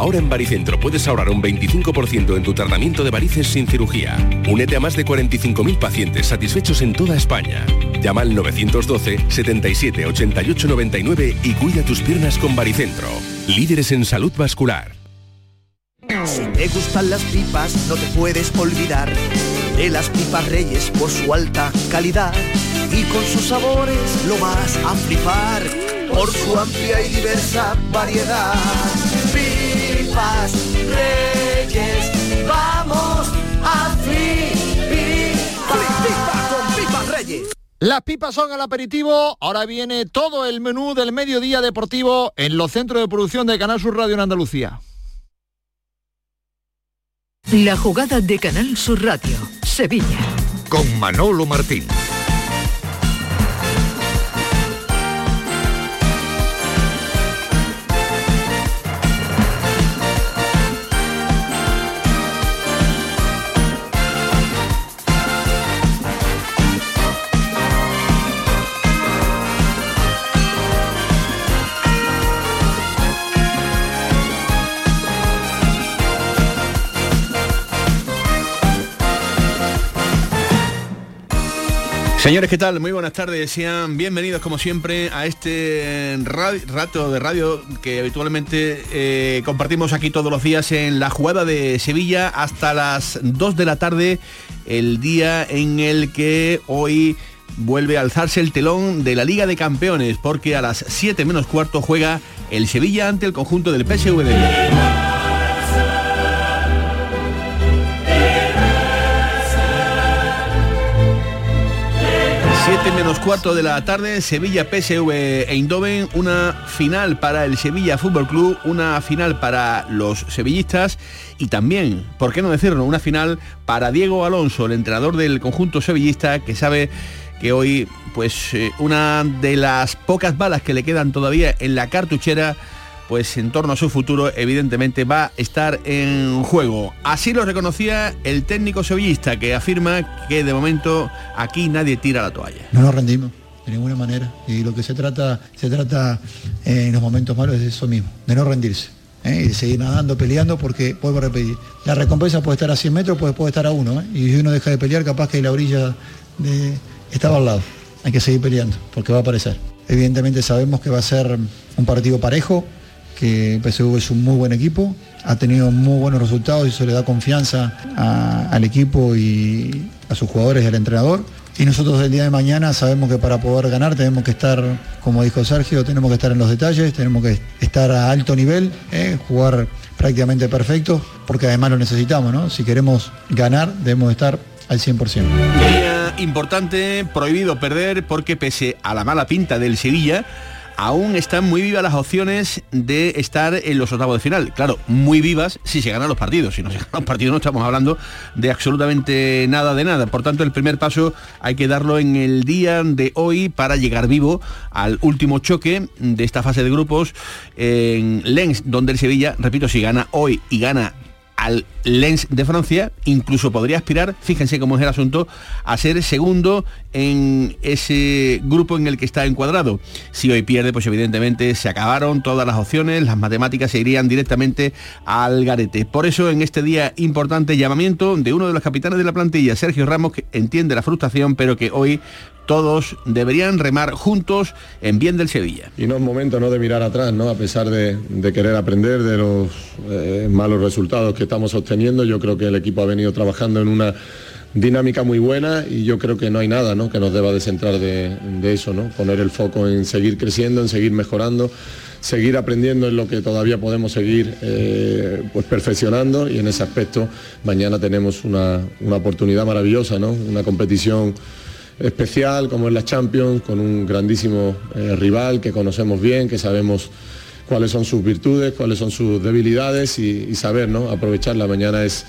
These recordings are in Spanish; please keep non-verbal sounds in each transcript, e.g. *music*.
Ahora en Baricentro puedes ahorrar un 25% en tu tratamiento de varices sin cirugía. Únete a más de 45.000 pacientes satisfechos en toda España. Llama al 912 77 88 99 y cuida tus piernas con Baricentro. Líderes en salud vascular. Si te gustan las pipas, no te puedes olvidar de las pipas reyes por su alta calidad y con sus sabores lo vas a flipar por su amplia y diversa variedad. Pipas reyes, vamos a flipar con pipas reyes. Las pipas son el aperitivo, ahora viene todo el menú del mediodía deportivo en los centros de producción de Canal Sur Radio en Andalucía. La jugada de Canal Sur Radio, Sevilla. Con Manolo Martín. Señores, ¿qué tal? Muy buenas tardes. Sean bienvenidos como siempre a este rato de radio que habitualmente eh, compartimos aquí todos los días en la jugada de Sevilla hasta las 2 de la tarde, el día en el que hoy vuelve a alzarse el telón de la Liga de Campeones porque a las 7 menos cuarto juega el Sevilla ante el conjunto del PSV menos cuarto de la tarde, Sevilla PSV Eindhoven, una final para el Sevilla Fútbol Club, una final para los sevillistas y también, ¿por qué no decirlo?, una final para Diego Alonso, el entrenador del conjunto sevillista que sabe que hoy pues eh, una de las pocas balas que le quedan todavía en la cartuchera pues en torno a su futuro evidentemente va a estar en juego. Así lo reconocía el técnico sevillista que afirma que de momento aquí nadie tira la toalla. No nos rendimos de ninguna manera y lo que se trata se trata eh, en los momentos malos es eso mismo, de no rendirse. ¿eh? y de seguir nadando, peleando, porque, vuelvo a repetir, la recompensa puede estar a 100 metros, puede, puede estar a uno, ¿eh? y si uno deja de pelear, capaz que la orilla de... estaba al lado. Hay que seguir peleando, porque va a aparecer. Evidentemente sabemos que va a ser un partido parejo, que PSV es un muy buen equipo, ha tenido muy buenos resultados y eso le da confianza al equipo y a sus jugadores y al entrenador. Y nosotros el día de mañana sabemos que para poder ganar tenemos que estar, como dijo Sergio, tenemos que estar en los detalles, tenemos que estar a alto nivel, ¿eh? jugar prácticamente perfecto, porque además lo necesitamos, ¿no? Si queremos ganar debemos estar al 100%. Día importante, prohibido perder, porque pese a la mala pinta del Sevilla, aún están muy vivas las opciones de estar en los octavos de final. Claro, muy vivas si se ganan los partidos. Si no se *laughs* ganan los partidos no estamos hablando de absolutamente nada de nada. Por tanto, el primer paso hay que darlo en el día de hoy para llegar vivo al último choque de esta fase de grupos en Lens, donde el Sevilla, repito, si gana hoy y gana al Lens de Francia, incluso podría aspirar, fíjense cómo es el asunto, a ser segundo en ese grupo en el que está encuadrado. Si hoy pierde, pues evidentemente se acabaron todas las opciones, las matemáticas se irían directamente al garete. Por eso en este día importante llamamiento de uno de los capitanes de la plantilla, Sergio Ramos, que entiende la frustración, pero que hoy todos deberían remar juntos en bien del Sevilla. Y no es momento ¿no? de mirar atrás, ¿no? a pesar de, querer aprender de los eh, malos resultados que estamos obteniendo, yo creo que el equipo ha venido trabajando en una dinámica muy buena y yo creo que no hay nada ¿no? que nos deba descentrar de, eso, ¿no? poner el foco en seguir creciendo, en seguir mejorando seguir aprendiendo en lo que todavía podemos seguir eh, pues perfeccionando y en ese aspecto mañana tenemos una, una oportunidad maravillosa, ¿no? una competición especial como es la Champions, con un grandísimo eh, rival que conocemos bien, que sabemos cuáles son sus virtudes, cuáles son sus debilidades y, saber, ¿no? Aprovecharla. Mañana es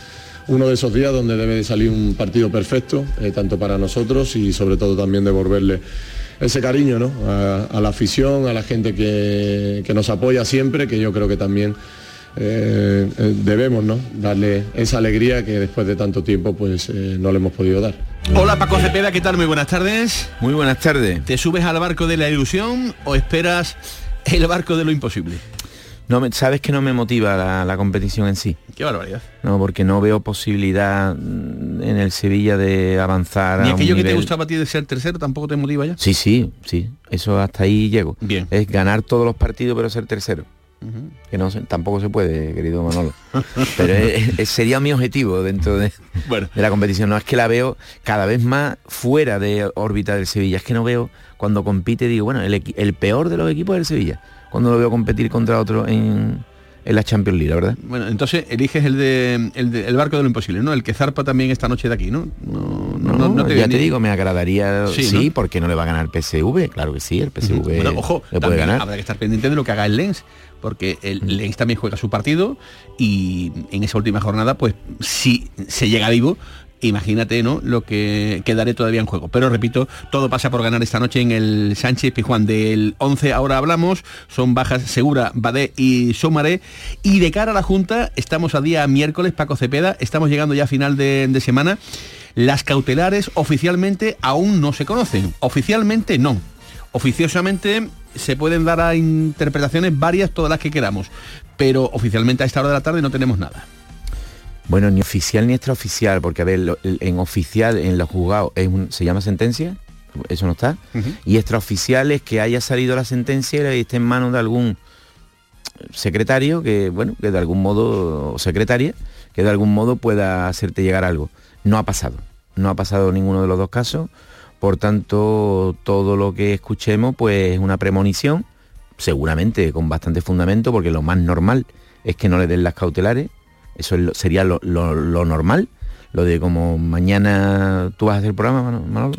uno de esos días donde debe de salir un partido perfecto, eh, tanto para nosotros y sobre todo también devolverle ese cariño ¿no? a, la afición, a la gente que, que nos apoya siempre, que yo creo que también eh, eh, debemos ¿no? darle esa alegría que después de tanto tiempo pues eh, no le hemos podido dar. Hola Paco Cepeda, ¿qué tal? Muy buenas tardes. Muy buenas tardes. ¿Te subes al barco de la ilusión o esperas el barco de lo imposible? No me- sabes que no me motiva la, la competición en sí. Qué barbaridad. No, porque no veo posibilidad mm, en el Sevilla de avanzar Ni a un aquello que te nivel- gustaba a ti de ser tercero tampoco te motiva ya. Sí, sí, sí. Eso hasta ahí llego. Bien. Es ganar todos los partidos pero ser tercero. Que no tampoco se puede, querido Manolo. Pero es- es- sería mi objetivo dentro de, Bueno. de la competición. No es que la veo cada vez más fuera de órbita del Sevilla. Es que no veo cuando compite, digo, bueno, el, el peor de los equipos es el Sevilla. Cuando lo veo competir contra otro en, en la Champions League, la verdad. Bueno, entonces eliges el de, el de- el barco de lo imposible, ¿no? El que zarpa también esta noche de aquí, ¿no? No, no, no, no ya te digo, me agradaría, Sí, sí, ¿no? porque no le va a ganar PSV, claro que sí, el PSV Bueno, ojo, le puede ganar. habrá que estar pendiente de lo que haga el Lens, porque el Lens también juega su partido y en esa última jornada, pues si se llega vivo, imagínate, ¿no? Lo que quedaré todavía en juego. Pero repito, todo pasa por ganar esta noche en el Sánchez Pijuán. Del 11 ahora hablamos, son bajas Segura, Badé y Somaré. Y de cara a la Junta, estamos a día miércoles, Paco Cepeda, estamos llegando ya a final de, de semana. Las cautelares oficialmente aún no se conocen. Oficialmente no. Oficiosamente se pueden dar a interpretaciones varias, todas las que queramos. Pero oficialmente a esta hora de la tarde no tenemos nada. Bueno, ni oficial ni extraoficial, porque a ver, lo- en oficial, en los juzgados, es un- se llama sentencia, eso no está, y extraoficial es que haya salido la sentencia y esté en manos de algún secretario que, bueno, que de algún modo, o secretaria, que de algún modo pueda hacerte llegar algo. No ha pasado, no ha pasado ninguno de los dos casos, por tanto, todo lo que escuchemos, pues es una premonición, seguramente con bastante fundamento, porque lo más normal es que no le den las cautelares, eso sería lo, lo- lo normal, lo de como mañana tú vas a hacer el programa, Mano- Manolo.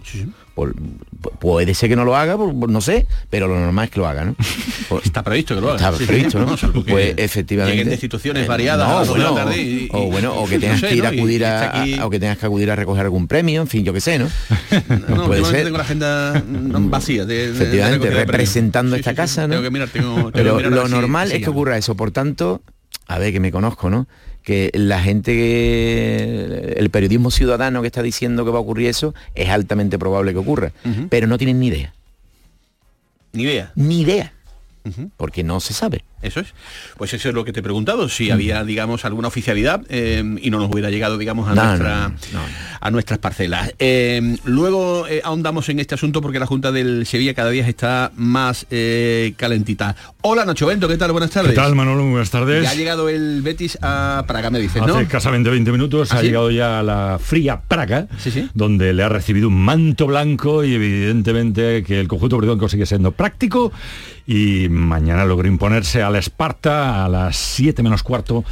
Por- pu- puede ser que no lo haga, por- por- no sé, pero lo normal es que lo haga, ¿no? *laughs* Está previsto que lo haga. Está Sí, sí, previsto, ¿no? *laughs* Pues efectivamente. lleguen instituciones Eh, variadas no, bueno, tarde y- o bueno, o que no tengas sé, que ir a acudir a, está aquí- a- o que tengas que acudir a recoger algún premio, en fin, yo qué sé, ¿no? *laughs* No, puede ser. tengo la agenda mm, vacía. De, Efectivamente, de representando Sí, esta sí, sí, casa, ¿no? Tengo que mirar, tengo, tengo que Pero mirar lo normal es que ocurra eso. Por tanto, a ver, que me conozco, ¿no? Que la gente que... El periodismo ciudadano que está diciendo que va a ocurrir eso, es altamente probable que ocurra. Pero no tienen ni idea. Ni idea. Ni idea. Porque no se sabe. Eso es. Pues eso es lo que te he preguntado, si había, digamos, alguna oficialidad eh, y no nos hubiera llegado, digamos, a, No, nuestra, no, no, no. a nuestras parcelas. Eh, luego eh, ahondamos en este asunto porque la Junta del Sevilla cada día está más eh, calentita. Hola Nacho Bento, ¿qué tal? Buenas ¿Qué tardes. tal, Manolo? Muy buenas tardes. Ya ha llegado el Betis a Praga, me dices, ¿no? Hace escasamente 20 minutos ¿Ah, ha sí? llegado ya a la fría Praga, Sí, sí. donde le ha recibido un manto blanco y evidentemente que el conjunto británico sigue siendo práctico y mañana logró imponerse al Esparta a las 7 menos cuarto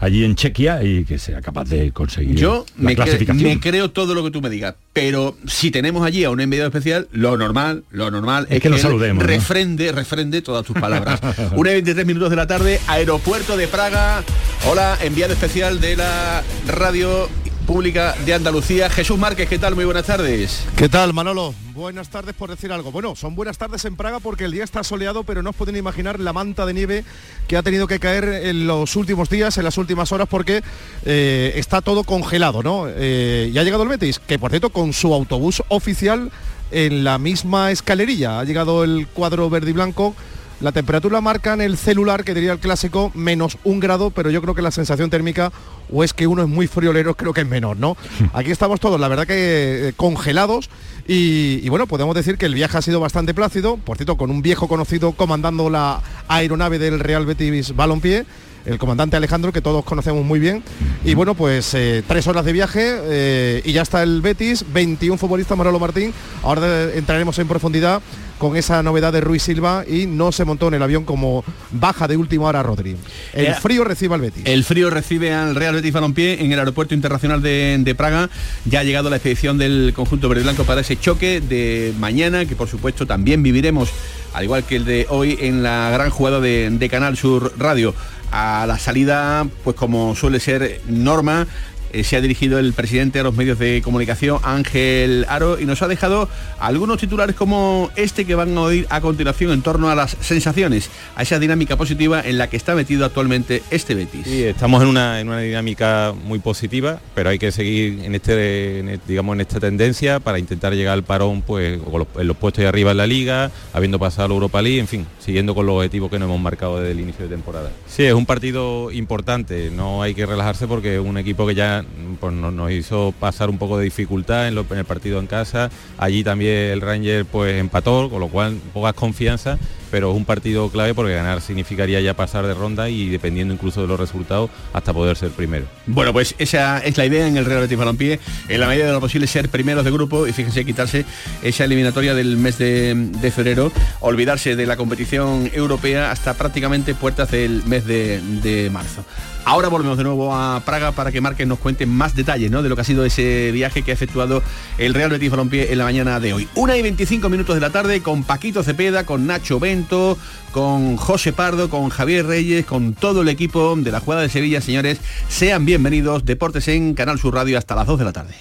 allí en Chequia y que sea capaz de conseguir Yo la me, cre- me creo todo lo que tú me digas, pero si tenemos allí a un enviado especial, lo normal, lo normal Es que lo saludemos, ¿no? refrende, refrende todas tus palabras. *laughs* Una y 23 minutos de la tarde, aeropuerto de Praga. Hola, enviado especial de la radio pública de Andalucía, Jesús Márquez, ¿qué tal? Muy buenas tardes. ¿Qué tal, Manolo? Buenas tardes por decir algo. Bueno, son buenas tardes en Praga porque el día está soleado, pero no os pueden imaginar la manta de nieve que ha tenido que caer en los últimos días, en las últimas horas, porque eh, está todo congelado, ¿no? Eh, y ha llegado el Betis, que por cierto, con su autobús oficial en la misma escalerilla. Ha llegado el cuadro verde y blanco. La temperatura marca en el celular, que diría el clásico, menos un grado, pero yo creo que la sensación térmica, o es que uno es muy friolero, creo que es menor, ¿no? *laughs* Aquí estamos todos, la verdad que eh, congelados, y, y bueno, podemos decir que el viaje ha sido bastante plácido, por cierto, con un viejo conocido comandando la aeronave del Real Betis Balompié, el comandante Alejandro, que todos conocemos muy bien. Y bueno, pues eh, tres horas de viaje eh, y ya está el Betis, 21 futbolistas Manolo Martín. Ahora entraremos en profundidad con esa novedad de Ruiz Silva y no se montó en el avión como baja de última hora Rodri. El Eh, frío recibe al Betis. El frío recibe al Real Betis Balompié en el aeropuerto internacional de, de Praga. Ya ha llegado la expedición del conjunto verde blanco para ese choque de mañana, que por supuesto también viviremos, al igual que el de hoy, en la gran jugada de, de Canal Sur Radio. A la salida, pues como suele ser norma, eh, se ha dirigido el presidente a los medios de comunicación, Ángel Aro, y nos ha dejado algunos titulares como este que van a oír a continuación en torno a las sensaciones, a esa dinámica positiva en la que está metido actualmente este Betis. Sí, estamos en una, en una dinámica muy positiva, pero hay que seguir en este, en, digamos, en esta tendencia para intentar llegar al parón pues, en los puestos de arriba en la liga, habiendo pasado la Europa League, en fin, siguiendo con los objetivos que nos hemos marcado desde el inicio de temporada. Sí, es un partido importante, no hay que relajarse porque es un equipo que ya pues, nos hizo pasar un poco de dificultad en, en el partido en casa, allí también el Ranger pues empató, con lo cual pocas confianza pero es un partido clave porque ganar significaría ya pasar de ronda y dependiendo incluso de los resultados hasta poder ser primero. Bueno, pues esa es la idea en el Real Betis Balompié, en la medida de lo posible ser primeros de grupo y fíjense quitarse esa eliminatoria del mes de, febrero, olvidarse de la competición europea hasta prácticamente puertas del mes de marzo. Ahora volvemos de nuevo a Praga para que Márquez nos cuente más detalles ¿no? de lo que ha sido ese viaje que ha efectuado el Real Betis Balompié en la mañana de hoy. Una y 25 minutos de la tarde con Paquito Cepeda, con Nacho Bento, con José Pardo, con Javier Reyes, con todo el equipo de la jugada de Sevilla, señores. Sean bienvenidos, Deportes en Canal Sur Radio hasta las 2 de la tarde.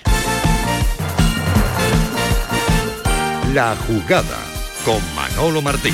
La jugada con Manolo Martín.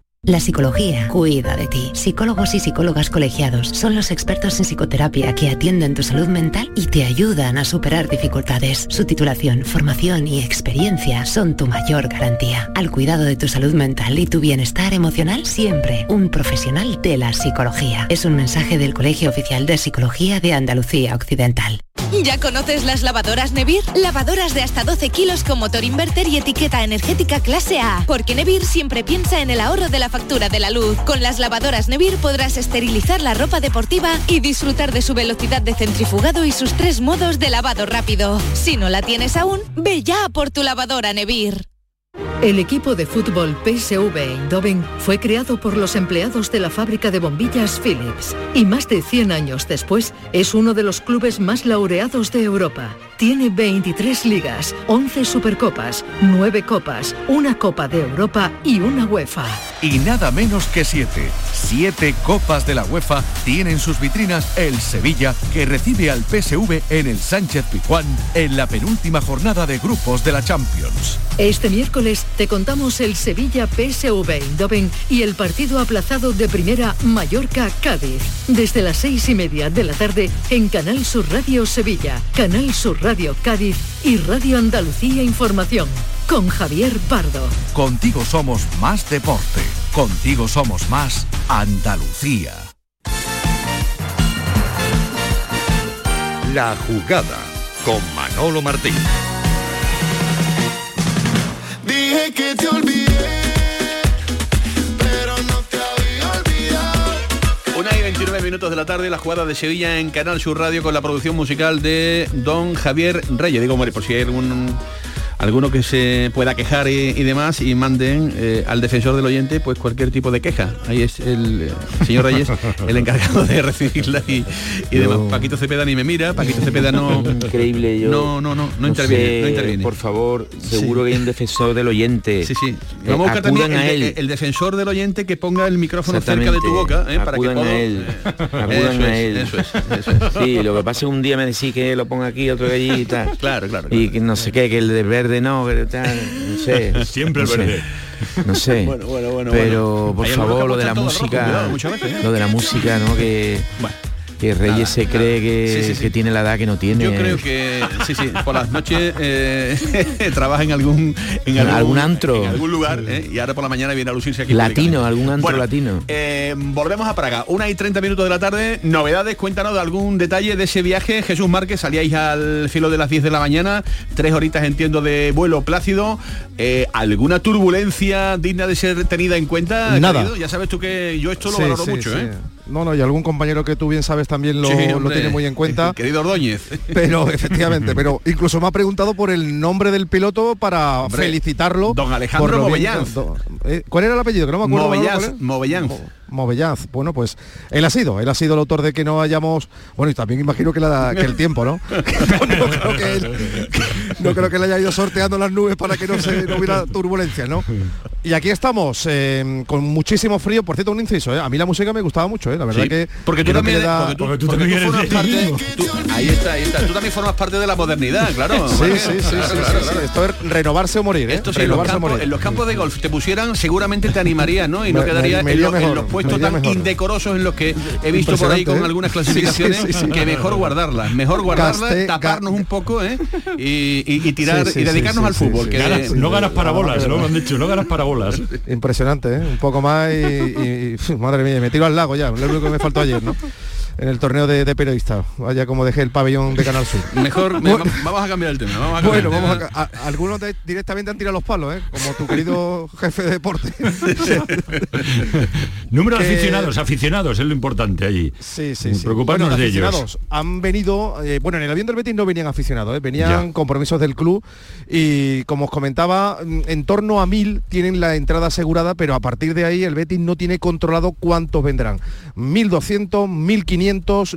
La psicología cuida de ti. Psicólogos y psicólogas colegiados son los expertos en psicoterapia que atienden tu salud mental y te ayudan a superar dificultades. Su titulación, formación y experiencia son tu mayor garantía. Al cuidado de tu salud mental y tu bienestar emocional, siempre un profesional de la psicología. Es un mensaje del Colegio Oficial de Psicología de Andalucía Occidental. ¿Ya conoces las lavadoras Nevir? Lavadoras de hasta 12 kilos con motor inverter y etiqueta energética clase A. Porque Nevir siempre piensa en el ahorro de la factura de la luz. Con las lavadoras Nevir podrás esterilizar la ropa deportiva y disfrutar de su velocidad de centrifugado y sus tres modos de lavado rápido. Si no la tienes aún, ve ya por tu lavadora Nevir. El equipo de fútbol PSV Eindhoven fue creado por los empleados de la fábrica de bombillas Philips y más de 100 años después es uno de los clubes más laureados de Europa. Tiene 23 ligas, 11 supercopas, 9 copas, una Copa de Europa y una UEFA. Y nada menos que 7. 7 copas de la UEFA tienen sus vitrinas el Sevilla que recibe al PSV en el Sánchez Pizjuán en la penúltima jornada de grupos de la Champions. Este miércoles te contamos el Sevilla PSV Eindhoven y el partido aplazado de primera Mallorca-Cádiz. Desde las seis y media de la tarde en Canal Sur Radio Sevilla, Canal Sur Radio Cádiz y Radio Andalucía Información. Con Javier Pardo. Contigo somos más deporte. Contigo somos más Andalucía. La jugada con Manolo Martín. Dije que te olvidé, minutos de la tarde, la jugada de Sevilla en Canal Sur Radio con la producción musical de Don Javier Reyes. Digo, por si hay algún alguno que se pueda quejar y, y demás y manden eh, al defensor del oyente pues cualquier tipo de queja. Ahí es el eh, señor Reyes *laughs* el encargado de recibirla y, y demás. Paquito Cepeda ni me mira, Paquito Cepeda no Increíble, yo no no no no no interviene, sé, no interviene. Por favor, seguro que hay un defensor del oyente. Sí, sí. Eh, Vamos a buscar también el, a el- él. el defensor del oyente que ponga el micrófono cerca de tu boca, ¿eh? para que Acudan pueda- a él. Acudan Eso a es, él. eso es, eso es. Sí, lo que pasa es que un día me decís que lo ponga aquí, otro que allí y tal. *laughs* Claro, claro. Y que no sé qué, que el de verde no, que tal, no sé. *laughs* Siempre el no sé. verde. No sé. *laughs* Bueno, bueno, bueno, Pero bueno. por favor, lo de la música, cuidado, muchas veces, ¿eh? lo de la música, ¿no? Que que Reyes Nada, se nada. cree que, Sí, sí, sí. que tiene la edad que no tiene. Yo creo que sí, sí, por las noches eh, *laughs* trabaja en algún en algún antro. en algún lugar ¿eh? y ahora por la mañana viene a lucirse aquí. Latino, algún antro Bueno, latino. eh, volvemos a Praga, una y 30 minutos de la tarde, novedades, cuéntanos de algún detalle de ese viaje. Jesús Márquez, salíais al filo de las 10 de la mañana, tres horitas entiendo de vuelo plácido, Eh, ¿alguna turbulencia digna de ser tenida en cuenta? Nada. querido? Ya sabes tú que yo esto lo Sí, valoro sí, mucho, sí. ¿eh? No, no, y algún compañero que tú bien sabes también lo, Sí, lo hombre. tiene muy en cuenta. *laughs* Querido Ordóñez. Pero efectivamente, pero incluso me ha preguntado por el nombre del piloto para Hombre, felicitarlo. don Alejandro do- eh, ¿Cuál era el apellido? Que no me acuerdo. ahora Movellanz, cuál es. Movellanz. Mo- Movellanz. Bueno, pues él ha sido, él ha sido el autor de que no hayamos. Bueno, y también imagino que, la- que el tiempo, ¿no? *laughs* no, creo que él, no creo que le haya ido sorteando las nubes para que no, se, no hubiera turbulencia, ¿no? Y aquí estamos, eh, con muchísimo frío. Por cierto, un inciso, ¿eh? A mí la música me gustaba mucho, ¿eh? La verdad Sí, que. porque tú también le da- porque tú, porque tú formas parte tú- ahí está ahí está tú también formas parte de la modernidad claro Sí, Márquez, sí, sí, claro, sí, claro, sí, claro. sí. Esto es renovarse o morir, ¿eh? Esto sí, en los, renovarse o campos, morir. en los campos de golf te pusieran seguramente te animaría no y no Me- quedaría me- me en, lo- en mejor, los puestos tan mejor. indecorosos en los que he visto por ahí con ¿eh? algunas *laughs* Sí, sí, clasificaciones sí, sí. que mejor guardarlas mejor guardarlas Caste- taparnos un poco ¿eh? y, y- y tirar Sí, sí, y dedicarnos sí, al fútbol sí, que sí. Ganas- no ganas para bolas, ¿no? Me han dicho, no ganas para bolas. Impresionante, ¿eh? Un poco más y, y- y- madre mía, me tiro al lago ya, lo único que me faltó ayer, ¿no? En el torneo de, de periodistas. Vaya como dejé el pabellón de Canal Sur. *laughs* mejor me- Bueno, vamos a cambiar el tema vamos a cambiar bueno, el vamos a, a- algunos de- directamente han tirado los palos, ¿eh? Como tu querido *laughs* jefe de deporte. Número de aficionados, aficionados, es lo importante allí. Sí, sí, sí. Preocuparnos Bueno, de ellos. Han venido, eh, bueno, en el avión del Betis no venían aficionados, ¿eh? venían Ya. compromisos del club y como os comentaba, mm, en torno a mil tienen la entrada asegurada, pero a partir de ahí el Betis no tiene controlado cuántos vendrán. 1.200, 1.500,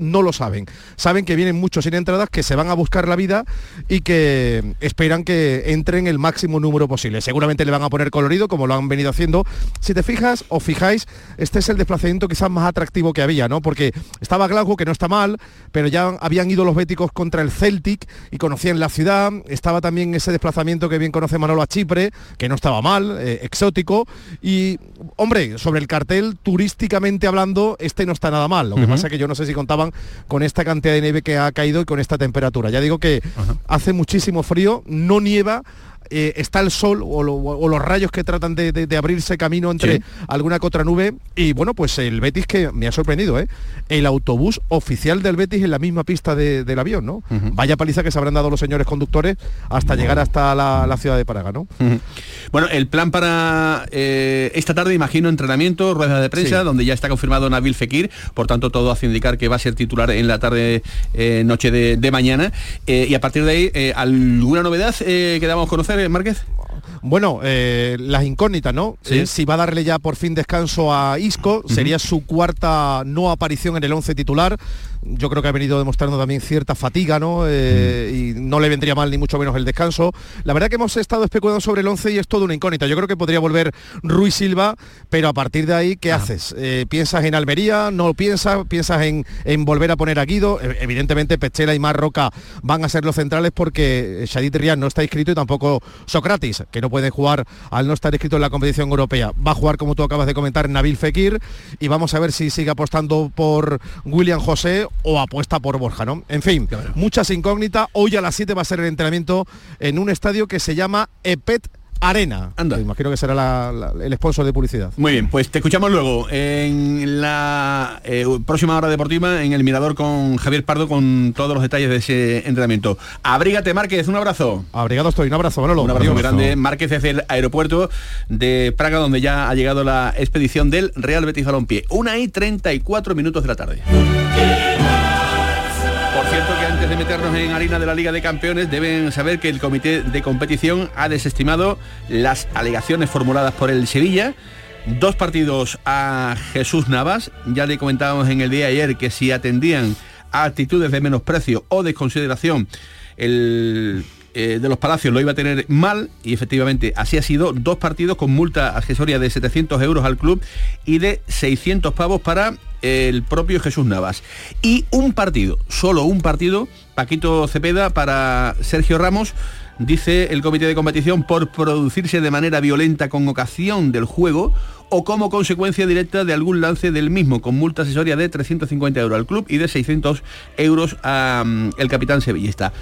no lo saben. Saben que vienen muchos sin entradas, que se van a buscar la vida y que esperan que entren el máximo número posible. Seguramente le van a poner colorido, como lo han venido haciendo. Si te fijas o fijáis, este es el desplazamiento quizás más atractivo que había, ¿no? Porque estaba Glasgow, que no está mal, pero ya habían ido los béticos contra el Celtic y conocían la ciudad. Estaba también ese desplazamiento que bien conoce Manolo a Chipre, que no estaba mal, eh, exótico. Y, hombre, sobre el cartel, turísticamente hablando, este no está nada mal. Lo que pasa es que yo no sé si contaban con esta cantidad de nieve que ha caído y con esta temperatura. Ya digo que hace muchísimo frío, no nieva. Eh, está el sol o, lo- o los rayos que tratan de, de- de abrirse camino entre Sí. alguna que otra nube y bueno pues el Betis que me ha sorprendido ¿eh? el autobús oficial del Betis en la misma pista de- del avión no vaya paliza que se habrán dado los señores conductores hasta llegar hasta la, la ciudad de Praga no. Bueno, el plan para eh, esta tarde, imagino, entrenamiento, ruedas de prensa, Sí. donde ya está confirmado Nabil Fekir, por tanto todo hace indicar que va a ser titular en la tarde, eh, noche de, mañana. Y a partir de ahí, ¿alguna novedad que damos a conocer, Márquez? Bueno, eh, las incógnitas, ¿no? Sí. Eh, si va a darle ya por fin descanso a Isco, sería su cuarta no aparición en el 11 titular. Yo creo que ha venido demostrando también cierta fatiga, ¿no? Eh, Y no le vendría mal ni mucho menos el descanso. La verdad que hemos estado especulando sobre el 11 y es toda una incógnita. Yo creo que podría volver Ruiz Silva, pero a partir de ahí, ¿qué haces? Eh, ¿Piensas en Almería? ¿No lo piensas? ¿Piensas en, en volver a poner a Guido? E- Evidentemente Pechela y Marroca van a ser los centrales porque Shadid Riyad no está inscrito y tampoco Socrates, que no puede jugar al no estar inscrito en la competición europea. Va a jugar, como tú acabas de comentar, Nabil Fekir y vamos a ver si sigue apostando por William José o apuesta por Borja, ¿no? En fin, muchas incógnitas. Hoy a las 7 va a ser el entrenamiento en un estadio que se llama Epet Arena. Anda. Imagino que será la- la- el sponsor de publicidad. Muy bien, pues te escuchamos luego en la eh, próxima hora deportiva en el Mirador con Javier Pardo con todos los detalles de ese entrenamiento. Abrígate Márquez, un abrazo. Abrigado estoy, un abrazo, Manolo. Un abrazo muy grande. Márquez desde el aeropuerto de Praga donde ya ha llegado la expedición del Real Betis Balompié. Una y 34 minutos de la tarde. Por cierto que antes de meternos en harina de la Liga de Campeones deben saber que el comité de competición ha desestimado las alegaciones formuladas por el Sevilla. Dos partidos a Jesús Navas. Ya le comentábamos en el día de ayer que si atendían a actitudes de menosprecio o desconsideración, el eh, de los Palacios lo iba a tener mal y efectivamente así ha sido. Dos partidos con multa accesoria de 700 euros al club y de 600 pavos para el propio Jesús Navas. Y un partido, solo un partido, Paquito Cepeda para Sergio Ramos, dice el comité de competición, por producirse de manera violenta con ocasión del juego o como consecuencia directa de algún lance del mismo, con multa accesoria de 350 euros al club y de 600 euros al capitán sevillista.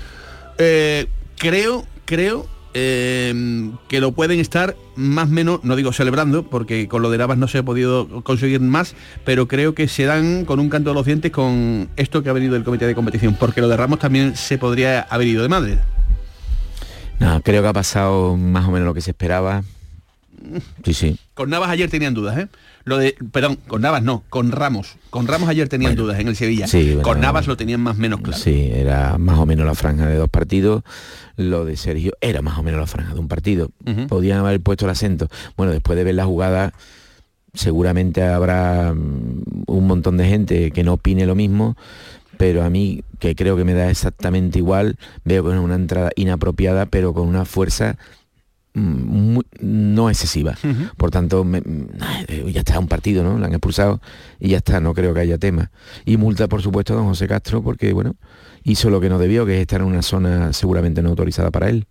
Eh, creo, creo eh, que lo pueden estar más o menos, no digo celebrando, porque con lo de Navas no se ha podido conseguir más, pero creo que se dan con un canto de los dientes con esto que ha venido del comité de competición, porque lo de Ramos también se podría haber ido de madre. No, creo que ha pasado más o menos lo que se esperaba. Sí, sí. Con Navas ayer tenían dudas, ¿eh? Lo de, perdón, con Navas no, con Ramos. Con Ramos ayer tenían dudas en el Sevilla. Sí, bueno, con Navas lo tenían más o menos claro. Sí, era más o menos la franja de dos partidos. Lo de Sergio era más o menos la franja de un partido. Podían haber puesto el acento. Bueno, después de ver la jugada, seguramente habrá mm, un montón de gente que no opine lo mismo, pero a mí, que creo que me da exactamente igual, veo que es una entrada inapropiada, pero con una fuerza muy- no excesiva. Por tanto, me- mm, eh, ya está un partido, ¿no? La han expulsado y ya está, no creo que haya tema. Y multa, por supuesto, a don José Castro, porque, bueno, hizo lo que no debió, que es estar en una zona seguramente no autorizada para él.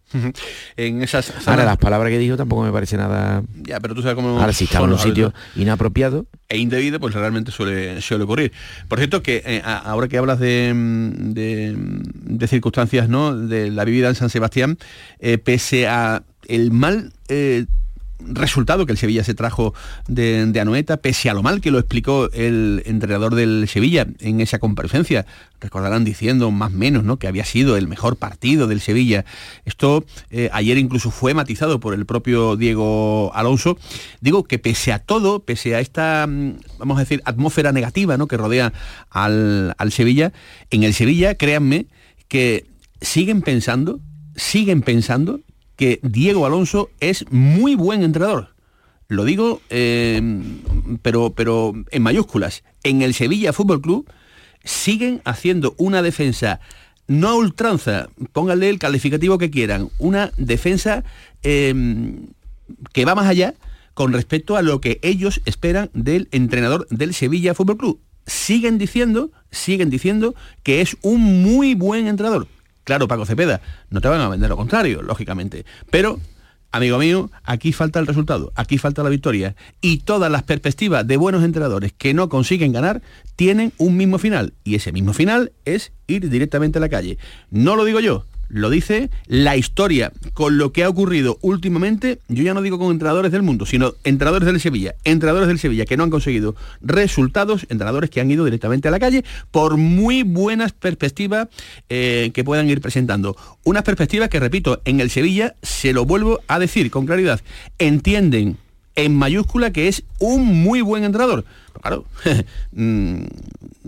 En esas Ahora, las palabras que dijo tampoco me parece nada... Ya, pero tú sabes cómo Ahora, si estaba en un sitio inapropiado, e indebido, pues realmente suele, suele ocurrir. Por cierto, que eh, ahora que hablas de, mm, de, mm, de circunstancias, ¿no? De la vivida en San Sebastián, eh, pese a el mal eh, resultado que el Sevilla se trajo de, de Anoeta, pese a lo mal que lo explicó el entrenador del Sevilla en esa comparecencia, recordarán diciendo más o menos ¿no? que había sido el mejor partido del Sevilla. Esto eh, ayer incluso fue matizado por el propio Diego Alonso. Digo que pese a todo, pese a esta, mm, vamos a decir, atmósfera negativa ¿no? que rodea al, al Sevilla, en el Sevilla, créanme, que siguen pensando, siguen pensando que Diego Alonso es muy buen entrenador. Lo digo, eh, pero, pero en mayúsculas. En el Sevilla Fútbol Club siguen haciendo una defensa no a ultranza, pónganle el calificativo que quieran, una defensa eh, que va más allá con respecto a lo que ellos esperan del entrenador del Sevilla Fútbol Club. Siguen diciendo, siguen diciendo que es un muy buen entrenador. Claro, Paco Cepeda, no te van a vender lo contrario, lógicamente. Pero, amigo mío, aquí falta el resultado, aquí falta la victoria. Y todas las perspectivas de buenos entrenadores que no consiguen ganar tienen un mismo final. Y ese mismo final es ir directamente a la calle. No lo digo yo, lo dice la historia con lo que ha ocurrido últimamente, yo ya no digo con entrenadores del mundo, sino entrenadores del Sevilla, entrenadores del Sevilla que no han conseguido resultados, entrenadores que han ido directamente a la calle por muy buenas perspectivas eh, que puedan ir presentando. Unas perspectivas que, repito, en el Sevilla, se lo vuelvo a decir con claridad, entienden en mayúscula que es un muy buen entrenador. Claro, *laughs* mm,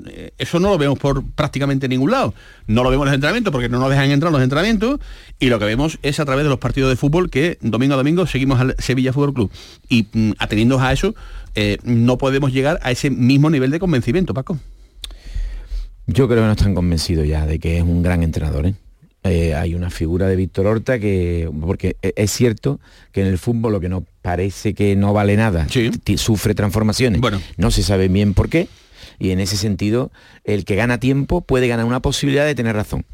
eh, eso no lo vemos por prácticamente ningún lado. No lo vemos en los entrenamientos porque no nos dejan entrar en los entrenamientos y lo que vemos es a través de los partidos de fútbol que domingo a domingo seguimos al Sevilla Fútbol Club. Y mm, ateniendo a eso, eh, no podemos llegar a ese mismo nivel de convencimiento, Paco. Yo creo que no están convencidos ya de que es un gran entrenador. ¿eh? Eh, hay una figura de Víctor Horta que, porque e- es cierto que en el fútbol lo que nos parece que no vale nada, sufre transformaciones. No se sabe bien por qué. Y en ese sentido, el que gana tiempo puede ganar una posibilidad de tener razón.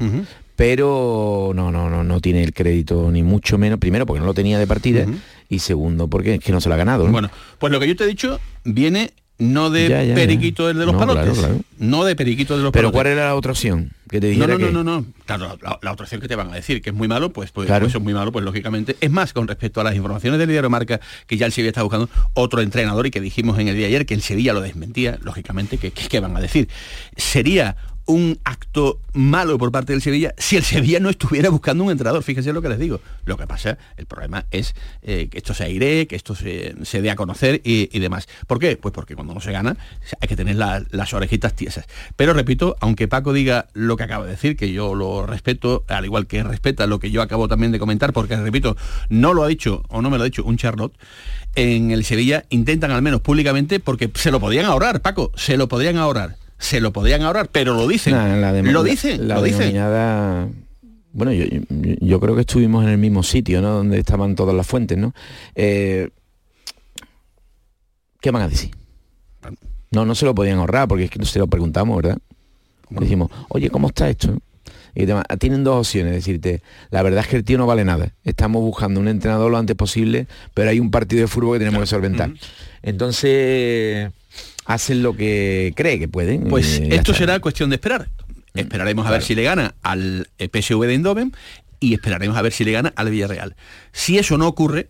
Pero no, no, no, no tiene el crédito ni mucho menos. Primero, porque no lo tenía de partida. Y segundo, porque es que no se lo ha ganado. ¿no? Bueno, pues lo que yo te he dicho viene no de Ya, ya, ya. periquito el de los No, palotes. claro. No de periquito de los Pero palotes. ¿cuál era la otra opción? Que te No, dijera no, no, que- no, no. Claro, la, la otra opción que te van a decir que es muy malo, pues, pues, Claro. pues eso es muy malo, pues lógicamente. Es más, con respecto a las informaciones del diario Marca, que ya el Sevilla está buscando otro entrenador y que dijimos en el día de ayer que el Sevilla lo desmentía, lógicamente, que que- ¿qué van a decir? Sería un acto malo por parte del Sevilla si el Sevilla no estuviera buscando un entrenador. Fíjense lo que les digo. Lo que pasa, el problema es eh, que esto se aire, que esto se, se dé a conocer y, demás. ¿Por qué? Pues porque cuando no se gana hay que tener la- las orejitas tiesas. Pero repito, aunque Paco diga lo que acaba de decir, que yo lo respeto, al igual que respeta lo que yo acabo también de comentar, porque repito, no lo ha dicho o no me lo ha dicho un Charlotte, en el Sevilla intentan al menos públicamente porque se lo podían ahorrar, Paco, se lo podrían ahorrar. Se lo podrían ahorrar, pero lo dicen. Nah, la lo dicen, la lo dicen. denominada- Bueno, yo, yo- yo creo que estuvimos en el mismo sitio, ¿no? Donde estaban todas las fuentes, ¿no? Eh, ¿Qué van a decir? No, no se lo podían ahorrar, porque es que no se lo preguntamos, ¿verdad? Decimos, oye, ¿cómo está esto? Y. Tienen dos opciones, decirte, la verdad es que el tío no vale nada. Estamos buscando un entrenador lo antes posible, pero hay un partido de fútbol que tenemos que solventar. Entonces, hacen lo que cree que pueden. Pues eh, esto será cuestión de esperar. Esperaremos a ver si le gana al eh, PSV de Eindhoven y esperaremos a ver si le gana al Villarreal. Si eso no ocurre,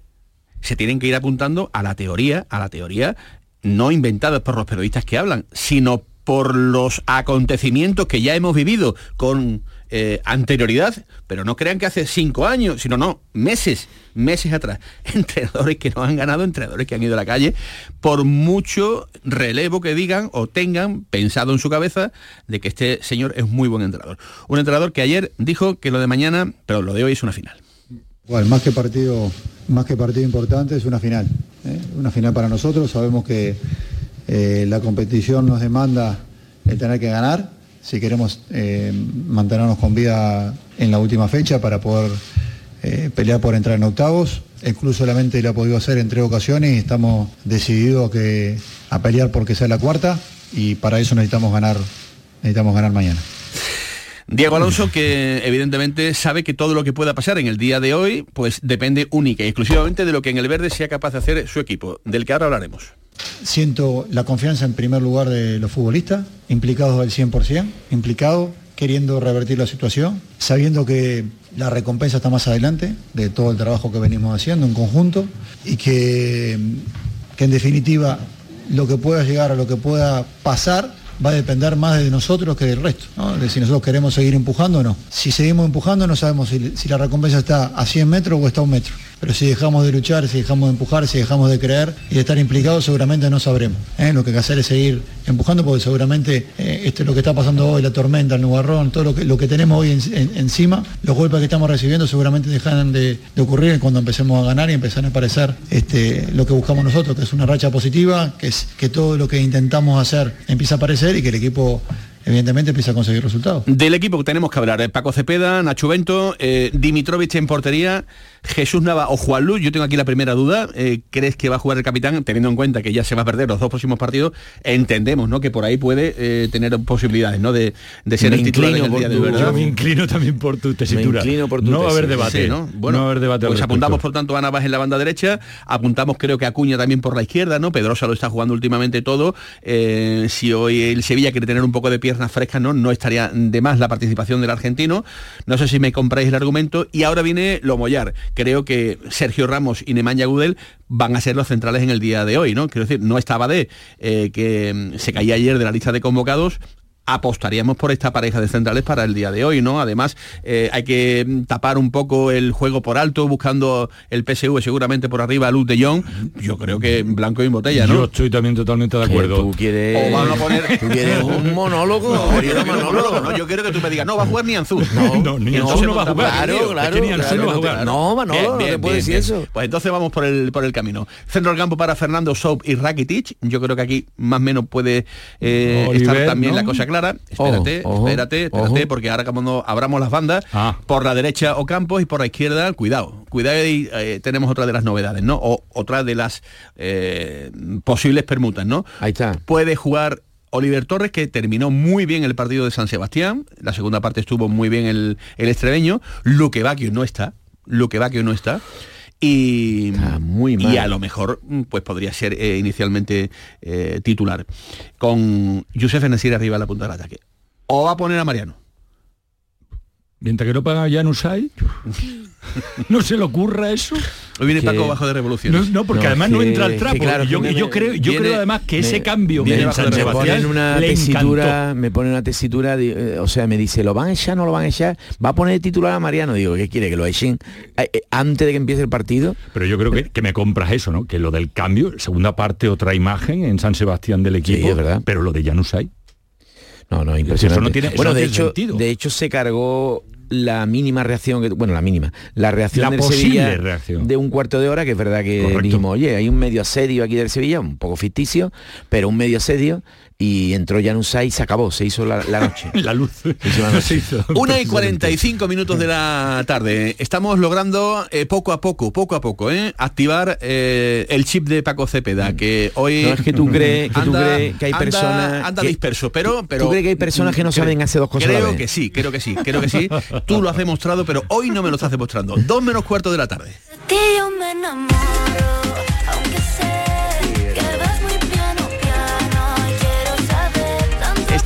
se tienen que ir apuntando a la teoría, a la teoría no inventada por los periodistas que hablan, sino por los acontecimientos que ya hemos vivido con eh, anterioridad, pero no crean que hace cinco años, sino no, meses, meses atrás. *laughs* Entrenadores que no han ganado, entrenadores que han ido a la calle, por mucho relevo que digan o tengan pensado en su cabeza de que este señor es muy buen entrenador. Un entrenador que ayer dijo que lo de mañana, pero lo de hoy es una final. Igual, más que partido, más que partido importante es una final. ¿eh? Una final para nosotros. Sabemos que eh, la competición nos demanda el tener que ganar si queremos eh, mantenernos con vida en la última fecha para poder eh, pelear por entrar en octavos. El club solamente lo ha podido hacer en tres ocasiones y estamos decididos a, pelear porque sea la cuarta y para eso necesitamos ganar, necesitamos ganar mañana. Diego Alonso, que evidentemente sabe que todo lo que pueda pasar en el día de hoy, pues depende única y exclusivamente de lo que en el verde sea capaz de hacer su equipo, del que ahora hablaremos. Siento la confianza en primer lugar de los futbolistas, implicados al 100%, implicados, queriendo revertir la situación, sabiendo que la recompensa está más adelante de todo el trabajo que venimos haciendo en conjunto y que, que en definitiva lo que pueda llegar a lo que pueda pasar va a depender más de nosotros que del resto, de si nosotros queremos seguir empujando o no. Si seguimos empujando no sabemos si, si la recompensa está a 100 metros o está a un metro. Pero si dejamos de luchar, si dejamos de empujar, si dejamos de creer y de estar implicados, seguramente no sabremos. ¿eh? Lo que hay que hacer es seguir empujando porque seguramente eh, es lo que está pasando hoy, la tormenta, el nubarrón, todo lo que, lo que tenemos hoy en- en- encima, los golpes que estamos recibiendo seguramente dejarán de, de ocurrir cuando empecemos a ganar y empezar a aparecer este, lo que buscamos nosotros, que es una racha positiva, que es que todo lo que intentamos hacer empieza a aparecer y que el equipo evidentemente empieza a conseguir resultados. Del equipo que tenemos que hablar, eh, Paco Cepeda, Nacho Bento, eh, Dimitrovich en portería, Jesús Nava o Juan Luz, yo tengo aquí la primera duda, eh, ¿crees que va a jugar el capitán? Teniendo en cuenta que ya se va a perder los dos próximos partidos, entendemos ¿no? que por ahí puede eh, tener posibilidades ¿no? de, de ser Me el titular en inclino el por día de tu- ¿verdad? yo me inclino también por tu tesitura. Me inclino por tu no va a debate. Sí, ¿no? Bueno, no va a haber debate. Pues apuntamos por tanto a Navas en la banda derecha, apuntamos creo que Acuña también por la izquierda, ¿no? Pedrosa lo está jugando últimamente todo. Eh, si hoy el Sevilla quiere tener un poco de piernas frescas, ¿no? No estaría de más la participación del argentino. No sé si me compráis el argumento. Y ahora viene lo Mollar. Creo que Sergio Ramos y Nemanja Gudel van a ser los centrales en el día de hoy, ¿no? Quiero decir, no estaba de eh, que mm, se caía ayer de la lista de convocados apostaríamos por esta pareja de centrales para el día de hoy, ¿no? Además, eh, hay que mm, tapar un poco el juego por alto, buscando el PSV seguramente por arriba a Luz de Jong. Yo creo que blanco y en botella, ¿no? Yo estoy también totalmente de acuerdo. Tú quieres, O van a poner tú quieres un monólogo. No, yo, monólogo, no, yo quiero que tú me digas, no va a jugar ni Anzú. No, ni Y Anzú entonces no va a jugar. Claro, claro, Es que ni Anzú no va a jugar. No, Manolo, no te puedo decir eso. Pues entonces vamos por el por el camino. Centro del campo para Fernando Soap y Rakitic. Yo creo que aquí más o menos puede eh, Oliver, estar también ¿no? la cosa clara. Espérate, Ojo, ojo, espérate, espérate, ojo. porque ahora cuando abramos las bandas, Ah. por la derecha Ocampos y por la izquierda, cuidado. Cuidado y eh, tenemos otra de las novedades, ¿no? O otra de las eh, posibles permutas, ¿no? Ahí está. Puede jugar Oliver Torres, que terminó muy bien el partido de San Sebastián. La segunda parte estuvo muy bien el, el estrebeño. Luque Bacchio no está. Luque Bacchio no está. Y, muy y a lo mejor mm, pues podría ser eh, inicialmente eh, titular. Con Josef Enesir arriba a la punta del ataque. O va a poner a Mariano. Mientras que no paga ya no hay no se le ocurra eso. Hoy viene Paco bajo de revoluciones. No, no porque además no entra el trapo. claro, yo, creo, yo creo además que ese cambio me, en San Sebastián ponen una le tesitura, encantó. me pone una tesitura, eh, o sea, me dice, ¿lo van a echar, no lo van a echar? ¿Va a poner de titular a Mariano? Digo, ¿qué quiere? ¿Que lo echen eh, eh, antes de que empiece el partido? Pero yo creo que, que me compras eso, ¿no? Que lo del cambio, segunda parte, otra imagen en San Sebastián del equipo. es verdad. Pero lo de Janusay. No, no, impresionante. Eso no tiene- eso bueno, no de tiene hecho, sentido. de hecho se cargó la mínima reacción que bueno la mínima la reacción La del posible Sevilla reacción. de un cuarto de hora que es verdad que Correcto. dijimos oye hay un medio asedio aquí del Sevilla un poco ficticio pero un medio asedio y entró Januzaj y se acabó se hizo la, la noche *laughs* la luz se hizo la *laughs* noche. Una y 45 minutos de la tarde. Estamos logrando eh, poco a poco, poco a poco, ¿eh? activar eh, el chip de Paco Cepeda, que hoy... Mm. No, es que tú crees- que tú anda- crees que hay anda- personas Anda que- disperso, pero... pero crees que hay personas que no saben hacer dos cosas a la Creo vez? que sí, creo que sí, creo que sí. Tú lo has demostrado, pero hoy no me lo estás demostrando. Dos menos cuarto de la tarde. ti yo me enamoro,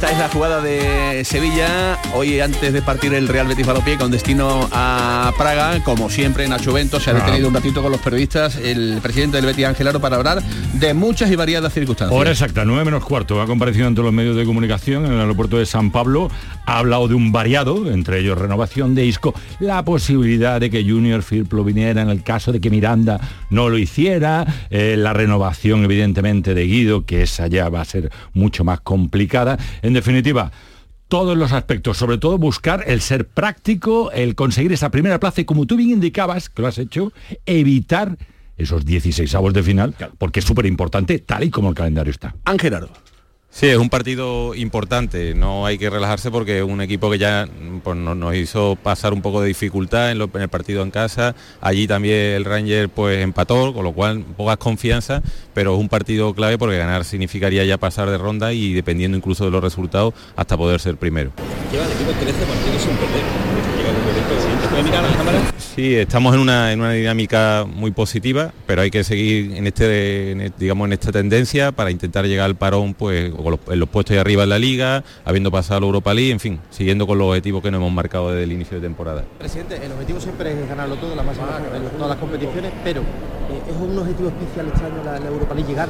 Esta es la jugada de Sevilla, hoy antes de partir el Real Betis Balompié con destino a Praga, como siempre Nacho Bento se ha detenido un ratito con los periodistas, el presidente del Betis Ángel Aro para hablar de muchas y variadas circunstancias. Hora exacta, 9 menos cuarto. Ha comparecido ante los medios de comunicación en el aeropuerto de San Pablo. Ha hablado de un variado, entre ellos renovación de Isco, la posibilidad de que Junior Firpo viniera en el caso de que Miranda no lo hiciera, eh, la renovación evidentemente de Guido, que esa ya va a ser mucho más complicada. En definitiva, todos los aspectos, sobre todo buscar el ser práctico, el conseguir esa primera plaza y como tú bien indicabas, que lo has hecho, evitar esos 16 avos de final, porque es súper importante tal y como el calendario está. Ángel Aro. Sí, es un partido importante, no hay que relajarse porque es un equipo que ya pues, no- nos hizo pasar un poco de dificultad en, el partido en casa, allí también el Ranger pues empató, con lo cual pocas confianza, pero es un partido clave porque ganar significaría ya pasar de ronda y dependiendo incluso de los resultados hasta poder ser primero. Lleva el equipo 13 partidos sin perder. Sí, estamos en una, en una dinámica muy positiva, pero hay que seguir en este, este- digamos, en esta tendencia para intentar llegar al parón, pues, en los puestos de arriba en la liga, habiendo pasado la Europa League, en fin, siguiendo con los objetivos que nos hemos marcado desde el inicio de temporada. Presidente, el objetivo siempre es ganarlo todo, en todas las competiciones, pero eh, es un objetivo especial este año la, la Europa League llegar.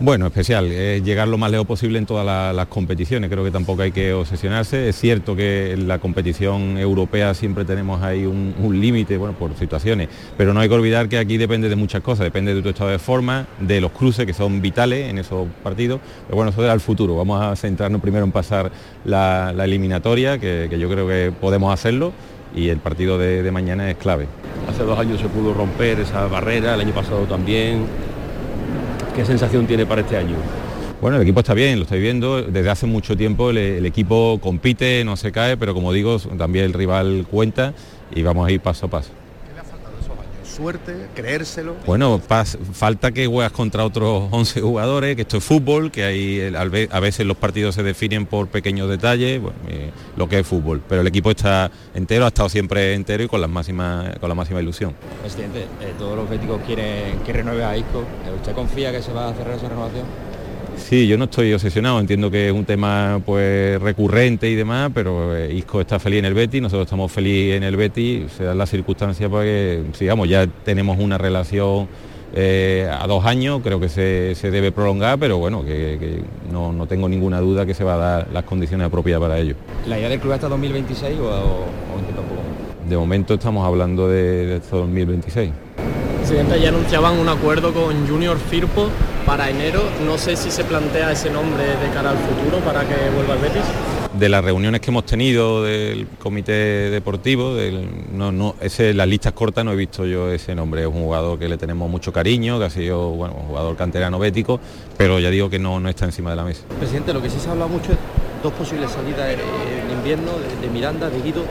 Bueno, especial, es llegar lo más lejos posible en todas la- las competiciones, creo que tampoco hay que obsesionarse, es cierto que en la competición europea siempre tenemos ahí un, límite, bueno, por situaciones, pero no hay que olvidar que aquí depende de muchas cosas, depende de tu estado de forma, de los cruces que son vitales en esos partidos, pero bueno, eso será el futuro, vamos a centrarnos primero en pasar la, eliminatoria, que, yo creo que podemos hacerlo, y el partido de mañana es clave. Hace dos años se pudo romper esa barrera, el año pasado también. ¿Qué sensación tiene para este año? Bueno, el equipo está bien, lo estáis viendo. Desde hace mucho tiempo el, el equipo compite, no se cae, pero como digo, también el rival cuenta y vamos a ir paso a paso. Suerte, creérselo. Bueno, pas- falta que juegas contra otros 11 jugadores, que esto es fútbol, que hay, a veces los partidos se definen por pequeños detalles, bueno, eh, lo que es fútbol. Pero el equipo está entero, ha estado siempre entero y con, las máximas, con la máxima ilusión. Presidente, eh, todos los béticos quieren que renueve a Isco. ¿Usted confía que se va a cerrar esa renovación? Sí, yo no estoy obsesionado, entiendo que es un tema pues recurrente y demás, pero eh, Isco está feliz en el Betis, nosotros estamos felices en el Betis, se dan las circunstancias para que sigamos, ya tenemos una relación eh, a dos años, creo que se, se debe prolongar, pero bueno, que, que no, no tengo ninguna duda que se va a dar las condiciones apropiadas para ello. ¿La idea del club hasta 2026 o, o, o intenta un poco más? De momento estamos hablando de, de este 2026. Presidente, ya anunciaban un acuerdo con Junior Firpo para enero. No sé si se plantea ese nombre de cara al futuro para que vuelva al Betis. de las reuniones que hemos tenido del comité deportivo, del- no, no, ese, las listas cortas no he visto yo ese nombre, es un jugador que le tenemos mucho cariño, que ha sido bueno, un jugador canterano bético, pero ya digo que no, no está encima de la mesa. Presidente, lo que sí se ha hablado mucho es dos posibles salidas en invierno de, de Miranda, de Guido.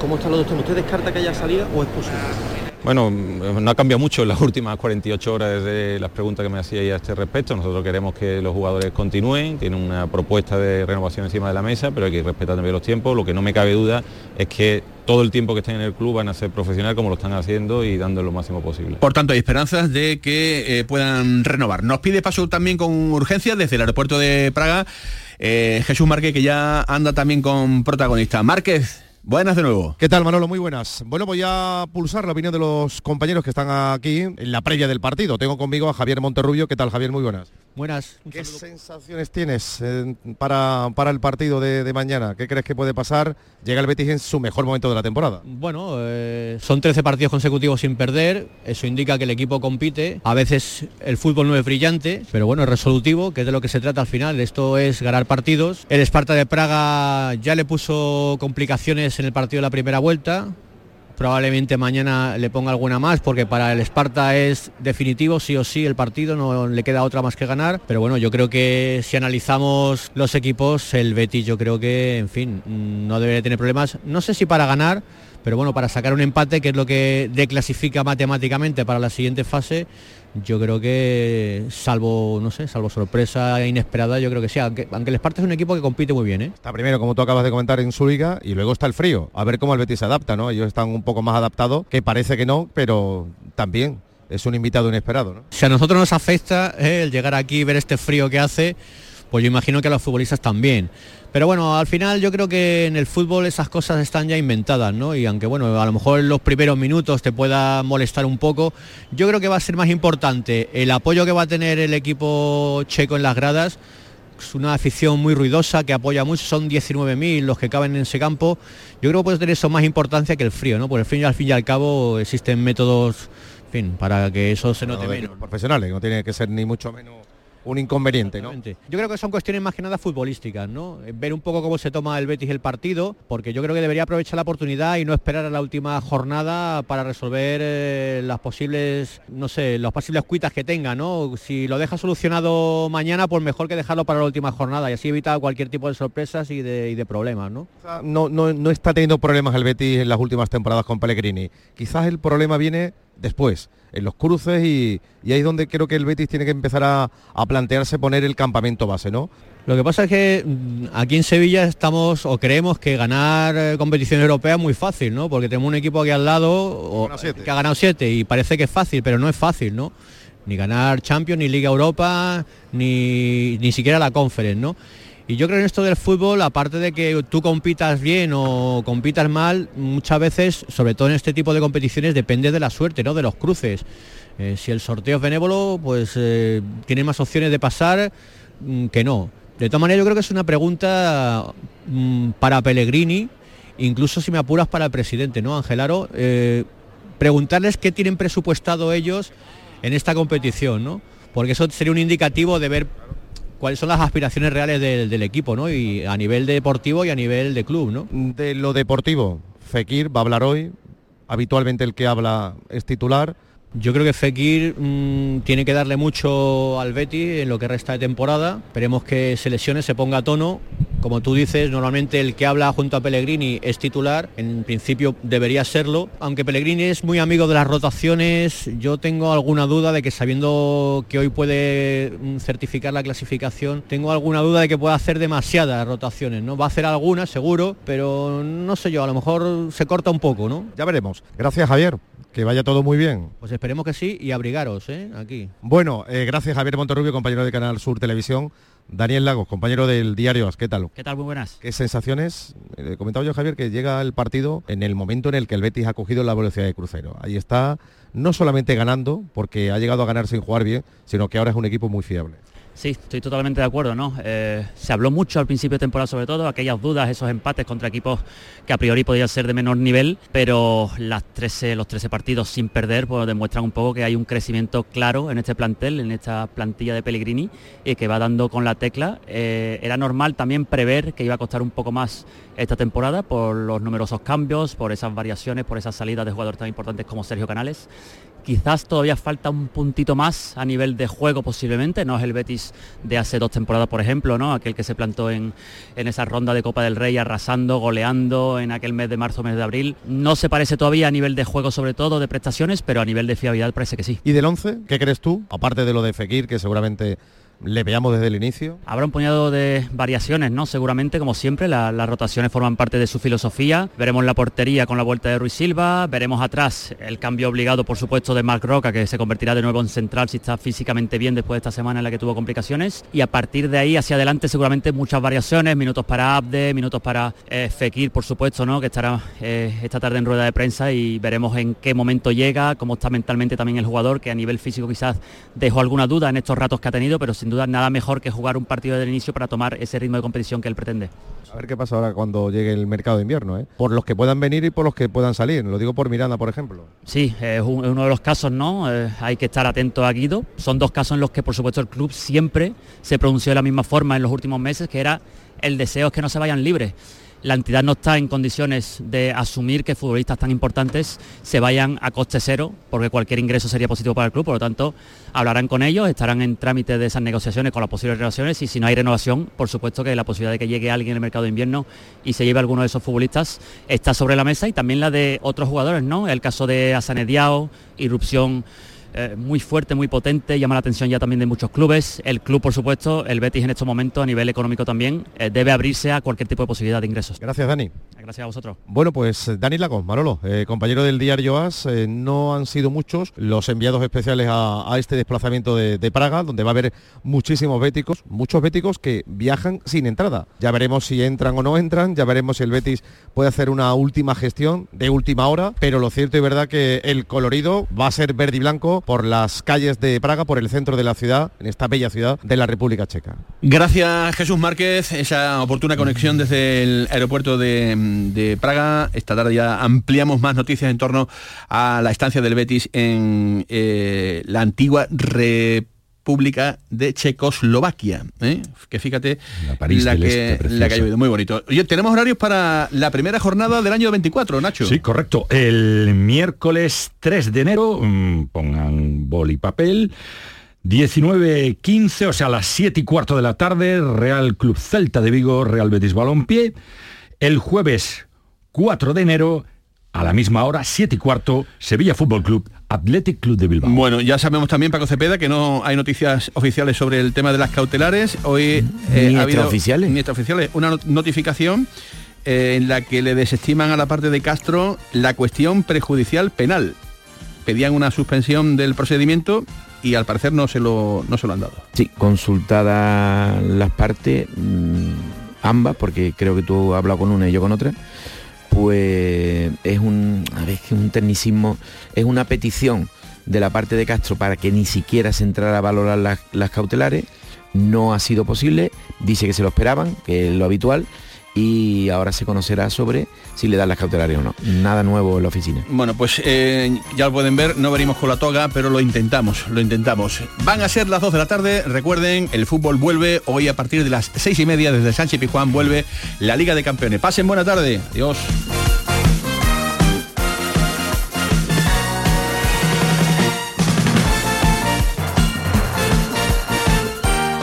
¿Cómo están los dos temas? ¿Usted descarta que haya salida o es posible? Bueno, no ha cambiado mucho en las *laughs* últimas 48 horas desde las preguntas que me hacíais a este respecto. Nosotros queremos que los jugadores continúen, tienen una propuesta de renovación encima de la mesa, pero hay que respetar también los tiempos. Lo que no me cabe duda es que todo el tiempo que estén en el club van a ser profesional como lo están haciendo y dando lo máximo posible. Por tanto, hay esperanzas de que eh, puedan renovar. Nos pide paso también con urgencia desde el aeropuerto de Praga eh, Jesús Márquez, que ya anda también con protagonista. Márquez, Buenas de nuevo. ¿Qué tal, Manolo? Muy buenas. Bueno, voy a pulsar la opinión de los compañeros que están aquí en la previa del partido. Tengo conmigo a Javier Monterrubio. ¿Qué tal, Javier? Muy buenas. Buenas. ¿Qué sensaciones tienes eh, para, para el partido de, de mañana? ¿Qué crees que puede pasar? Llega el Betis en su mejor momento de la temporada. Bueno, eh, son 13 partidos consecutivos sin perder, eso indica que el equipo compite, a veces el fútbol no es brillante, pero bueno, es resolutivo, que es de lo que se trata al final, esto es ganar partidos. El Esparta de Praga ya le puso complicaciones en el partido de la primera vuelta, probablemente mañana le ponga alguna más porque para el Esparta es definitivo sí o sí el partido no le queda otra más que ganar. Pero bueno yo creo que si analizamos los equipos el Betis yo creo que en fin no debería tener problemas. No sé si para ganar pero bueno para sacar un empate que es lo que declasifica matemáticamente para la siguiente fase yo creo que salvo no sé salvo sorpresa inesperada yo creo que sí aunque, aunque el Esparta es un equipo que compite muy bien ¿eh? Está primero, como tú acabas de comentar, en su liga y luego está el frío. A ver cómo el Betis se adapta, ¿no? Ellos están un poco más adaptados, que parece que no, pero también es un invitado inesperado, ¿no? Si a nosotros nos afecta eh, el llegar aquí y ver este frío que hace, pues yo imagino que a los futbolistas también. Pero bueno, al final yo creo que en el fútbol esas cosas están ya inventadas, ¿no? Y aunque bueno, a lo mejor en los primeros minutos te pueda molestar un poco, yo creo que va a ser más importante el apoyo que va a tener el equipo checo en las gradas. Es una afición muy ruidosa que apoya mucho, son 19.000 los que caben en ese campo. Yo creo que puede tener eso más importancia que el frío, ¿no? Por el fin al fin y al cabo existen métodos, en fin, para que eso se note menos. profesionales, no tiene que ser ni mucho menos un inconveniente, ¿no? Yo creo que son cuestiones más que nada futbolísticas, ¿no? Ver un poco cómo se toma el Betis el partido, porque yo creo que debería aprovechar la oportunidad y no esperar a la última jornada para resolver eh, las posibles, no sé, los posibles cuitas que tenga, ¿no? Si lo deja solucionado mañana, pues mejor que dejarlo para la última jornada y así evita cualquier tipo de sorpresas y de, y de problemas, ¿no? No, no, no está teniendo problemas el Betis en las últimas temporadas con Pellegrini. Quizás el problema viene después, en los cruces y, y ahí es donde creo que el Betis tiene que empezar a, a plantearse poner el campamento base, ¿no? Lo que pasa es que mm, aquí en Sevilla estamos o creemos que ganar eh, competición europea es muy fácil, ¿no? Porque tenemos un equipo aquí al lado o- que ha ganado siete y parece que es fácil, pero no es fácil, ¿no? Ni ganar Champions, ni Liga Europa, ni, ni siquiera la Conference, ¿no? Y yo creo en esto del fútbol, aparte de que tú compitas bien o compitas mal, muchas veces, sobre todo en este tipo de competiciones, depende de la suerte, ¿no? De los cruces. Eh, si el sorteo es benévolo, pues eh, tiene más opciones de pasar mm, que no. De todas maneras, yo creo que es una pregunta mm, para Pellegrini, incluso si me apuras para el presidente, ¿no, Angelaro? Eh, preguntarles qué tienen presupuestado ellos en esta competición, ¿no? Porque eso sería un indicativo de ver cuáles son las aspiraciones reales del, del equipo, ¿no? Y a nivel deportivo y a nivel de club, ¿no? De lo deportivo, Fekir va a hablar hoy, habitualmente el que habla es titular. Yo creo que Fekir mm, tiene que darle mucho al Betty en lo que resta de temporada. Esperemos que se lesione, se ponga a tono. Como tú dices, normalmente el que habla junto a Pellegrini es titular. En principio debería serlo. Aunque Pellegrini es muy amigo de las rotaciones, yo tengo alguna duda de que sabiendo que hoy puede mm, certificar la clasificación, tengo alguna duda de que pueda hacer demasiadas rotaciones. ¿no? Va a hacer algunas, seguro, pero no sé yo, a lo mejor se corta un poco, ¿no? Ya veremos. Gracias, Javier. Que vaya todo muy bien. Pues esperemos que sí y abrigaros, ¿eh? Aquí. Bueno, eh, gracias Javier Monterrubio, compañero de Canal Sur Televisión. Daniel Lagos, compañero del diario As, ¿qué tal? ¿Qué tal? Muy buenas. ¿Qué sensaciones? Eh, comentaba yo, Javier, que llega el partido en el momento en el que el Betis ha cogido la velocidad de crucero. Ahí está, no solamente ganando, porque ha llegado a ganar sin jugar bien, sino que ahora es un equipo muy fiable. Sí, estoy totalmente de acuerdo, ¿no? Eh, se habló mucho al principio de temporada sobre todo, aquellas dudas, esos empates contra equipos que a priori podían ser de menor nivel, pero las 13, los 13 partidos sin perder pues demuestran un poco que hay un crecimiento claro en este plantel, en esta plantilla de Pellegrini, y que va dando con la tecla. Eh, era normal también prever que iba a costar un poco más esta temporada por los numerosos cambios, por esas variaciones, por esas salidas de jugadores tan importantes como Sergio Canales Quizás todavía falta un puntito más a nivel de juego posiblemente, no es el Betis de hace dos temporadas, por ejemplo, ¿no? Aquel que se plantó en, en esa ronda de Copa del Rey arrasando, goleando en aquel mes de marzo, mes de abril. No se parece todavía a nivel de juego sobre todo, de prestaciones, pero a nivel de fiabilidad parece que sí. ¿Y del 11? ¿Qué crees tú? Aparte de lo de Fekir, que seguramente le veamos desde el inicio. Habrá un puñado de variaciones, ¿no? Seguramente, como siempre, la- las rotaciones forman parte de su filosofía. Veremos la portería con la vuelta de Ruiz Silva, veremos atrás el cambio obligado, por supuesto, de Marc Roca, que se convertirá de nuevo en central si está físicamente bien después de esta semana en la que tuvo complicaciones. Y a partir de ahí hacia adelante, seguramente muchas variaciones, minutos para Abde, minutos para eh, Fekir, por supuesto, ¿no? Que estará eh, esta tarde en rueda de prensa y veremos en qué momento llega, cómo está mentalmente también el jugador, que a nivel físico quizás dejó alguna duda en estos ratos que ha tenido, pero sin duda nada mejor que jugar un partido del inicio para tomar ese ritmo de competición que él pretende. A ver qué pasa ahora cuando llegue el mercado de invierno, ¿eh? Por los que puedan venir y por los que puedan salir. Lo digo por Miranda, por ejemplo. Sí, es un- es uno de los casos, ¿no? Eh, hay que estar atento a Guido. Son dos casos en los que, por supuesto, el club siempre se pronunció de la misma forma en los últimos meses, que era el deseo es que no se vayan libres. La entidad no está en condiciones de asumir que futbolistas tan importantes se vayan a coste cero, porque cualquier ingreso sería positivo para el club, por lo tanto, hablarán con ellos, estarán en trámite de esas negociaciones con las posibles renovaciones y si no hay renovación, por supuesto que la posibilidad de que llegue alguien en el mercado de invierno y se lleve alguno de esos futbolistas está sobre la mesa y también la de otros jugadores, ¿no? El caso de Asane Diao, irrupción eh, muy fuerte, muy potente, llama la atención ya también de muchos clubes. El club, por supuesto, el Betis en estos momentos a nivel económico también, eh, debe abrirse a cualquier tipo de posibilidad de ingresos. Gracias, Dani. Gracias a vosotros. Bueno, pues Dani Lagos, Marolo, eh, compañero del diario AS, no han sido muchos los enviados especiales a, a este desplazamiento de, de Praga, donde va a haber muchísimos béticos, muchos béticos que viajan sin entrada. Ya veremos si entran o no entran, ya veremos si el Betis puede hacer una última gestión de última hora, pero lo cierto y verdad que el colorido va a ser verde y blanco por las calles de Praga, por el centro de la ciudad, en esta bella ciudad de la República Checa. Gracias Jesús Márquez, esa oportuna conexión desde el aeropuerto de, Praga. Esta tarde ya ampliamos más noticias en torno a la estancia del Betis en eh, la antigua República de Checoslovaquia. ¿eh? Que fíjate París la, del que, Este, la que ha llovido. Muy bonito. Oye, tenemos horarios para la primera jornada del año 24, Nacho. Sí, correcto. El miércoles 3 de enero, mm, pongan boli y papel, 19.15, o sea, a las 7 y cuarto de la tarde, Real Club Celta de Vigo, Real Betis Balompié. El jueves 4 de enero, a la misma hora, 7 y cuarto, Sevilla Fútbol Club, Athletic Club de Bilbao. Bueno, ya sabemos también, Paco Cepeda, que no hay noticias oficiales sobre el tema de las cautelares. Hoy eh, Ni ha habido extraoficiales. ni extraoficiales, una not- notificación eh, en la que le desestiman a la parte de Castro la cuestión prejudicial penal. Pedían una suspensión del procedimiento y al parecer no se lo, no se lo han dado. Sí, consultadas las partes, mm, ambas, porque creo que tú has hablado con una y yo con otra, pues es un, a es un tecnicismo, es una petición de la parte de Castro para que ni siquiera se entrara a valorar las cautelares, no ha sido posible, dice que se lo esperaban, que es lo habitual, y ahora se conocerá sobre si le dan las cautelares o no. Nada nuevo en la oficina. Bueno, pues eh, ya lo pueden ver, no venimos con la toga, pero lo intentamos, lo intentamos. Van a ser las 2 de la tarde, recuerden, el fútbol vuelve hoy a partir de las seis y media desde Sánchez Pijuán vuelve la Liga de Campeones. Pasen buena tarde, adiós.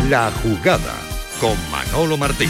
La jugada con Manolo Martín.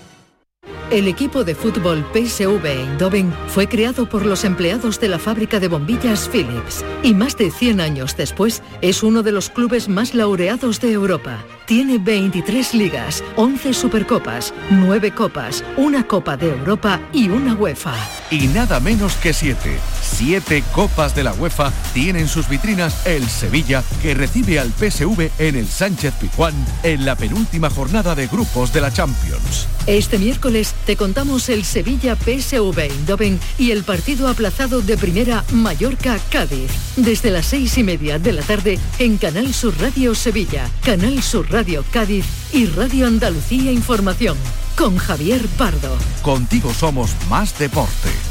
El equipo de fútbol PSV Eindhoven fue creado por los empleados de la fábrica de bombillas Philips y más de 100 años después es uno de los clubes más laureados de Europa. Tiene 23 ligas, 11 supercopas, 9 copas, una Copa de Europa y una UEFA. Y nada menos que siete. Siete copas de la UEFA tienen sus vitrinas el Sevilla, que recibe al PSV en el Sánchez Pizjuán en la penúltima jornada de grupos de la Champions. Este miércoles te contamos el Sevilla PSV Eindhoven y el partido aplazado de primera Mallorca-Cádiz. Desde las seis y media de la tarde en Canal Sur Radio Sevilla, Canal Sur Radio Cádiz y Radio Andalucía Información. Con Javier Pardo. Contigo somos más deporte.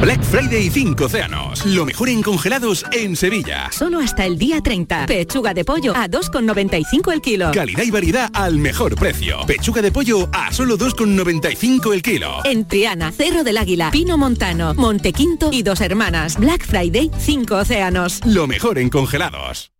Black Friday 5 océanos. Lo mejor en congelados en Sevilla. Solo hasta el día 30. Pechuga de pollo a 2,95 el kilo. Calidad y variedad al mejor precio. Pechuga de pollo a solo 2,95 el kilo. En Triana, Cerro del Águila, Pino Montano, Montequinto y Dos Hermanas. Black Friday 5 océanos. Lo mejor en congelados.